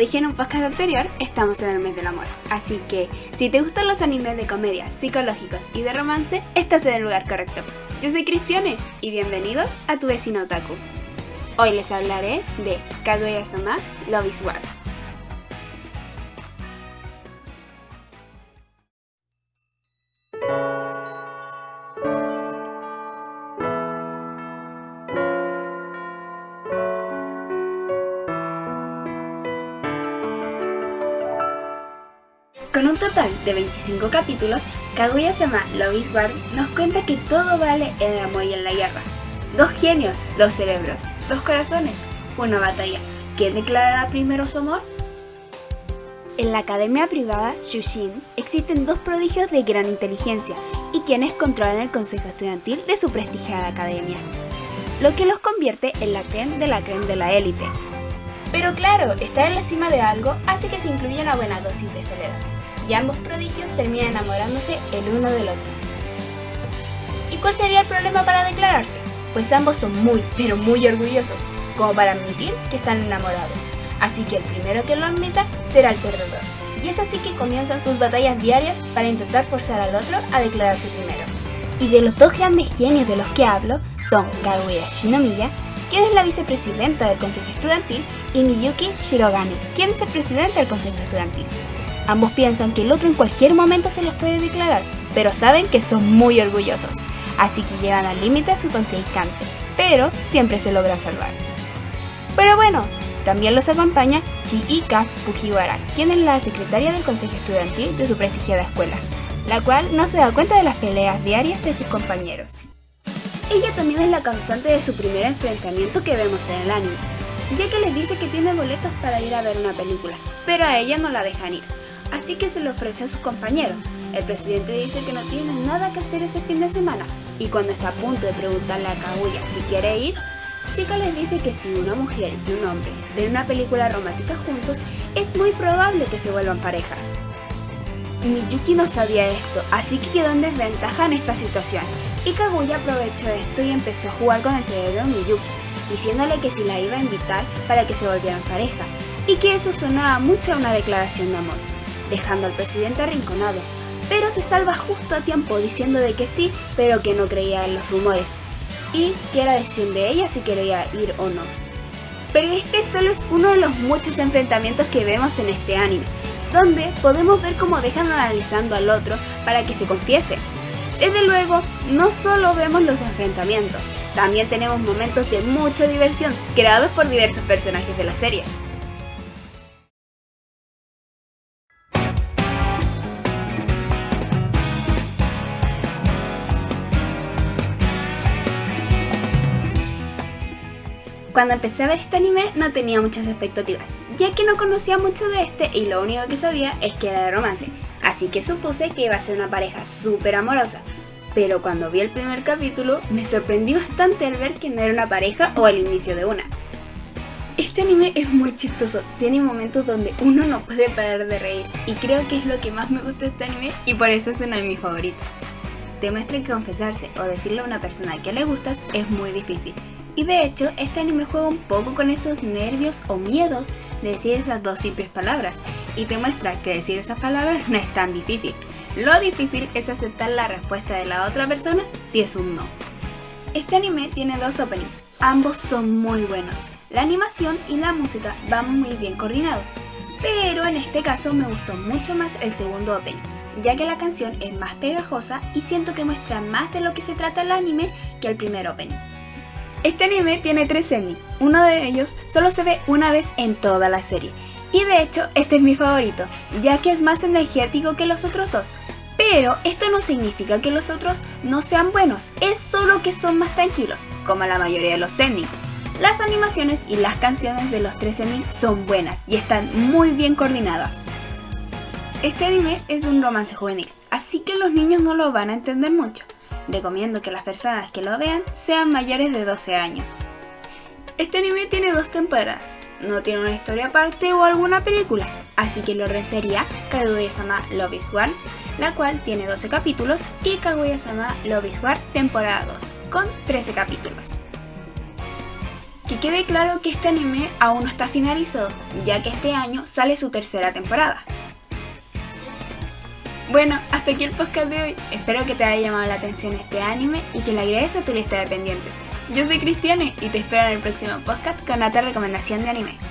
dije en un podcast anterior, estamos en el mes del amor. Así que, si te gustan los animes de comedia, psicológicos y de romance, estás en el lugar correcto. Yo soy Cristiane y bienvenidos a tu vecino Otaku. Hoy les hablaré de Kaguya-sama Love is War. Con un total de 25 capítulos, Kaguya-sama Love is War nos cuenta que todo vale en el amor y en la guerra. Dos genios, dos cerebros, dos corazones, una batalla. ¿Quién declarará primero su amor? En la academia privada Shushin existen dos prodigios de gran inteligencia y quienes controlan el consejo estudiantil de su prestigiada academia, lo que los convierte en la creme de la creme de la élite. Pero claro, estar en la cima de algo hace que se incluya una buena dosis de soledad y ambos prodigios terminan enamorándose el uno del otro. ¿Y cuál sería el problema para declararse? Pues ambos son muy, pero muy orgullosos, como para admitir que están enamorados. Así que el primero que lo admita será el perdedor. Y es así que comienzan sus batallas diarias para intentar forzar al otro a declararse primero. Y de los dos grandes genios de los que hablo son Kaguya Shinomiya, quien es la vicepresidenta del Consejo Estudiantil, y Miyuki Shirogane, quien es el presidente del Consejo Estudiantil. Ambos piensan que el otro en cualquier momento se les puede declarar, pero saben que son muy orgullosos, así que llegan al límite a su contrincante, pero siempre se logran salvar. Pero bueno, también los acompaña Chiika Fujiwara, quien es la secretaria del consejo estudiantil de su prestigiada escuela, la cual no se da cuenta de las peleas diarias de sus compañeros. Ella también es la causante de su primer enfrentamiento que vemos en el anime, ya que les dice que tiene boletos para ir a ver una película, pero a ella no la dejan ir, así que se le ofrece a sus compañeros. El presidente dice que no tiene nada que hacer ese fin de semana, y cuando está a punto de preguntarle a Kaguya si quiere ir, Chica les dice que si una mujer y un hombre ven una película romántica juntos, es muy probable que se vuelvan pareja. Miyuki no sabía esto, así que quedó en desventaja en esta situación, y Kaguya aprovechó esto y empezó a jugar con el cerebro de Miyuki, diciéndole que si la iba a invitar para que se volvieran pareja, y que eso sonaba mucho a una declaración de amor dejando al presidente arrinconado, pero se salva justo a tiempo diciendo de que sí, pero que no creía en los rumores, y que era decisión de ella si quería ir o no. Pero este solo es uno de los muchos enfrentamientos que vemos en este anime, donde podemos ver cómo dejan analizando al otro para que se confiese. Desde luego, no solo vemos los enfrentamientos, también tenemos momentos de mucha diversión creados por diversos personajes de la serie. Cuando empecé a ver este anime no tenía muchas expectativas, ya que no conocía mucho de este y lo único que sabía es que era de romance, así que supuse que iba a ser una pareja súper amorosa. Pero cuando vi el primer capítulo me sorprendí bastante al ver que no era una pareja o el inicio de una. Este anime es muy chistoso, tiene momentos donde uno no puede parar de reír y creo que es lo que más me gusta de este anime y por eso es uno de mis favoritos. Te muestra que confesarse o decirle a una persona que le gustas es muy difícil y de hecho, este anime juega un poco con esos nervios o miedos de decir esas dos simples palabras y te muestra que decir esas palabras no es tan difícil. Lo difícil es aceptar la respuesta de la otra persona si es un no. Este anime tiene dos openings, ambos son muy buenos. La animación y la música van muy bien coordinados, pero en este caso me gustó mucho más el segundo opening, ya que la canción es más pegajosa y siento que muestra más de lo que se trata el anime que el primer opening. Este anime tiene tres endings, uno de ellos solo se ve una vez en toda la serie. Y de hecho, este es mi favorito, ya que es más energético que los otros dos. Pero esto no significa que los otros no sean buenos, es solo que son más tranquilos, como la mayoría de los endings. Las animaciones y las canciones de los tres endings son buenas y están muy bien coordinadas. Este anime es de un romance juvenil, así que los niños no lo van a entender mucho recomiendo que las personas que lo vean sean mayores de 12 años. Este anime tiene dos temporadas, no tiene una historia aparte o alguna película, así que lo orden sería Kaguya-sama Love is War, la cual tiene 12 capítulos, y Kaguya-sama Love is War temporada 2, con 13 capítulos. Que quede claro que este anime aún no está finalizado, ya que este año sale su tercera temporada. Bueno, hasta aquí el podcast de hoy. Espero que te haya llamado la atención este anime y que le agregues a tu lista de pendientes. Yo soy Cristiane y te espero en el próximo podcast con otra recomendación de anime.